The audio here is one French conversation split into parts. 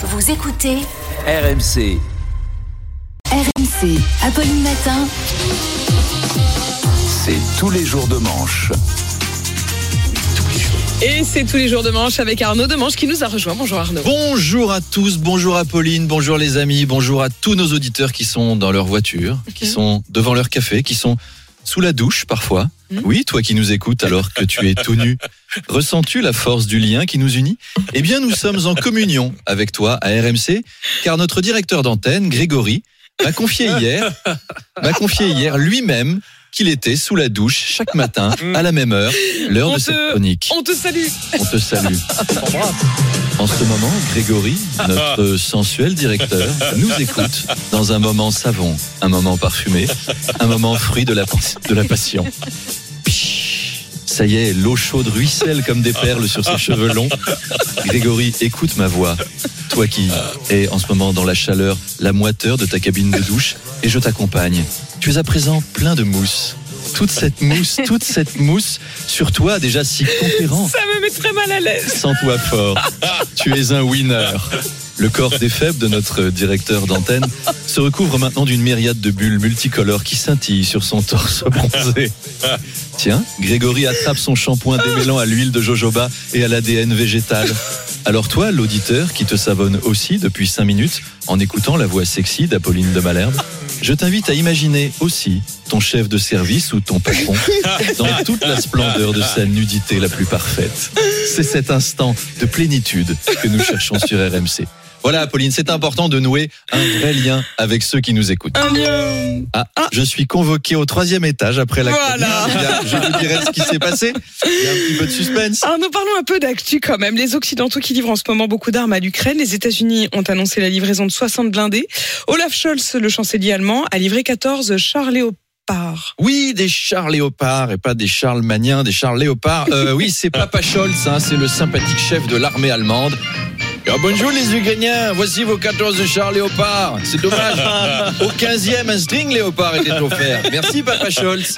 Vous écoutez RMC. RMC, Apolline Matin. C'est tous les jours de manche. Et c'est tous les jours de manche avec Arnaud de Manche qui nous a rejoint. Bonjour Arnaud. Bonjour à tous, bonjour Apolline, bonjour les amis, bonjour à tous nos auditeurs qui sont dans leur voiture, qui sont devant leur café, qui sont sous la douche parfois. Oui, toi qui nous écoutes alors que tu es tout nu, ressens-tu la force du lien qui nous unit? Eh bien, nous sommes en communion avec toi à RMC, car notre directeur d'antenne, Grégory, m'a confié hier, m'a confié hier lui-même qu'il était sous la douche chaque matin à la même heure, l'heure de te- cette chronique. On te salue. On te salue. En ce moment, Grégory, notre sensuel directeur, nous écoute dans un moment savon, un moment parfumé, un moment fruit de la, de la passion. Ça y est, l'eau chaude ruisselle comme des perles sur ses cheveux longs. Grégory, écoute ma voix. Toi qui es en ce moment dans la chaleur, la moiteur de ta cabine de douche, et je t'accompagne. Tu es à présent plein de mousse. Toute cette mousse, toute cette mousse sur toi déjà si conquérant. Ça me met très mal à l'aise. Sens-toi fort. Tu es un winner. Le corps des faibles de notre directeur d'antenne se recouvre maintenant d'une myriade de bulles multicolores qui scintillent sur son torse bronzé. Tiens, Grégory attrape son shampoing démêlant à l'huile de jojoba et à l'ADN végétal. Alors toi, l'auditeur qui te savonne aussi depuis 5 minutes en écoutant la voix sexy d'Apolline de Malherbe, je t'invite à imaginer aussi ton chef de service ou ton patron dans toute la splendeur de sa nudité la plus parfaite. C'est cet instant de plénitude que nous cherchons sur RMC. Voilà, Apolline, c'est important de nouer un vrai lien avec ceux qui nous écoutent. Un lion. Ah, je suis convoqué au troisième étage après la Voilà. Je vous dirai ce qui s'est passé. Il y a un petit peu de suspense. Arnaud, parlons un peu d'actu quand même. Les Occidentaux qui livrent en ce moment beaucoup d'armes à l'Ukraine. Les États-Unis ont annoncé la livraison de 60 blindés. Olaf Scholz, le chancelier allemand, a livré 14 chars Léopard. Oui, des chars léopards et pas des Charles Magnien, des chars léopards. Euh, oui, c'est Papa Scholz, hein, c'est le sympathique chef de l'armée allemande. Ah, bonjour les Ukrainiens, voici vos 14 chars léopards. C'est dommage. Au 15e, un string léopard était offert. Merci Papa Scholz.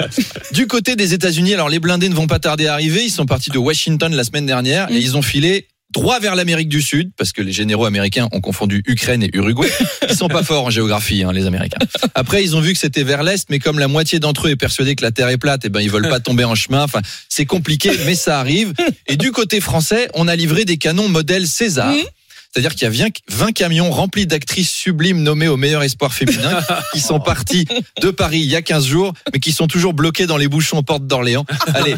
Du côté des États-Unis, alors les blindés ne vont pas tarder à arriver. Ils sont partis de Washington la semaine dernière et ils ont filé droit vers l'Amérique du Sud, parce que les généraux américains ont confondu Ukraine et Uruguay. Ils sont pas forts en géographie, hein, les Américains. Après, ils ont vu que c'était vers l'est, mais comme la moitié d'entre eux est persuadé que la Terre est plate, eh ben ils veulent pas tomber en chemin. Enfin, c'est compliqué, mais ça arrive. Et du côté français, on a livré des canons modèle César. C'est-à-dire qu'il y a 20 camions remplis d'actrices sublimes nommées au meilleur espoir féminin qui sont partis de Paris il y a 15 jours, mais qui sont toujours bloqués dans les bouchons porte d'Orléans. Allez,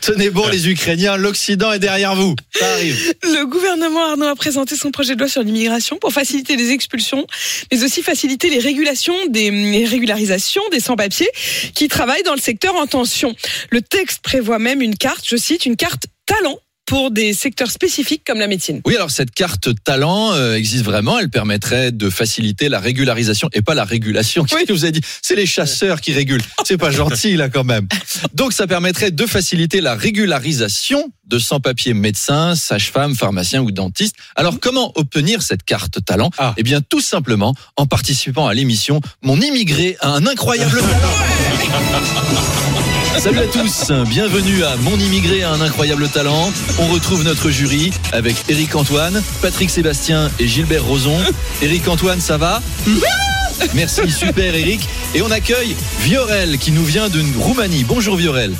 tenez bon les Ukrainiens, l'Occident est derrière vous. Ça arrive. Le gouvernement Arnaud a présenté son projet de loi sur l'immigration pour faciliter les expulsions, mais aussi faciliter les régulations des les régularisations des sans-papiers qui travaillent dans le secteur en tension. Le texte prévoit même une carte, je cite, une carte talent pour des secteurs spécifiques comme la médecine. Oui, alors cette carte talent euh, existe vraiment. Elle permettrait de faciliter la régularisation et pas la régulation. Qu'est-ce Oui. que vous avez dit C'est les chasseurs qui régulent. C'est pas gentil là quand même. Donc ça permettrait de faciliter la régularisation de sans-papiers médecins, sages-femmes, pharmaciens ou dentistes. Alors comment obtenir cette carte talent? Ah. Eh bien tout simplement en participant à l'émission Mon immigré a un incroyable talent. Salut à tous, bienvenue à Mon immigré a un incroyable talent. On retrouve notre jury avec Eric Antoine, Patrick Sébastien et Gilbert Rozon. Eric Antoine, ça va? Merci, super Eric. Et on accueille Viorel qui nous vient de Roumanie. Bonjour Viorel.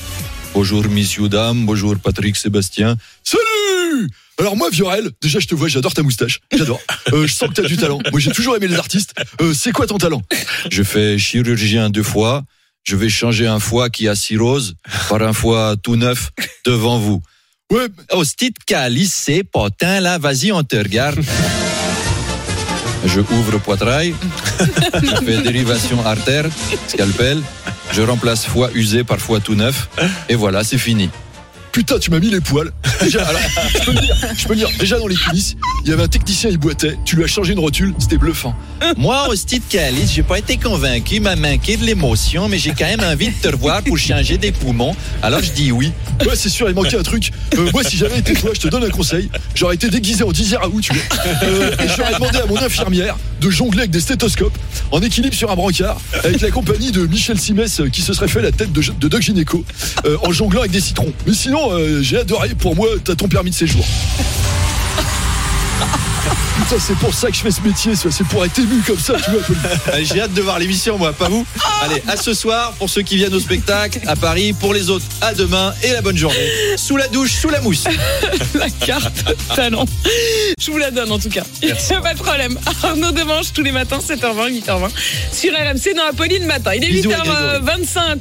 Bonjour messieurs, dames, bonjour Patrick Sébastien. Salut alors moi Viorel, déjà je te vois, j'adore ta moustache, j'adore. Euh, je sens que t'as du talent. Moi j'ai toujours aimé les artistes. Euh, c'est quoi ton talent? Je fais chirurgien deux fois. Je vais changer un foie qui a cirrhose par un foie tout neuf devant vous. Calice, potin là, vas-y on te regarde. Je ouvre poitrail, je fais dérivation artère, scalpel, je remplace foie usé par foie tout neuf, et voilà, c'est fini. Putain, tu m'as mis les poils. Déjà, alors, je peux dire, je peux dire. Déjà dans les coulisses, il y avait un technicien, il boitait. Tu lui as changé une rotule, c'était bluffant. Moi, au style calice, j'ai pas été convaincu, il m'a manqué de l'émotion, mais j'ai quand même envie de te revoir pour changer des poumons. Alors je dis oui. Ouais, c'est sûr, il manquait un truc. Euh, moi, si j'avais été toi, je te donne un conseil. J'aurais été déguisé en Dizier Raoult, tu vois. Euh, et j'aurais demandé à mon infirmière de jongler avec des stéthoscopes en équilibre sur un brancard avec la compagnie de Michel Simès euh, qui se serait fait la tête de, de Doc Gynéco euh, en jonglant avec des citrons. Mais sinon, euh, j'ai adoré. Pour moi, t'as ton permis de séjour. Putain, c'est pour ça que je fais ce métier, c'est pour être ému comme ça, tu vois. J'ai hâte de voir l'émission, moi, pas vous Allez, à ce soir, pour ceux qui viennent au spectacle, à Paris, pour les autres, à demain et la bonne journée. Sous la douche, sous la mousse. la carte talent. Je vous la donne en tout cas. Pas de problème. Arnaud Demanche tous les matins, 7h20, 8h20 sur RMC dans Apolline matin. Il est Bisous, 8h25.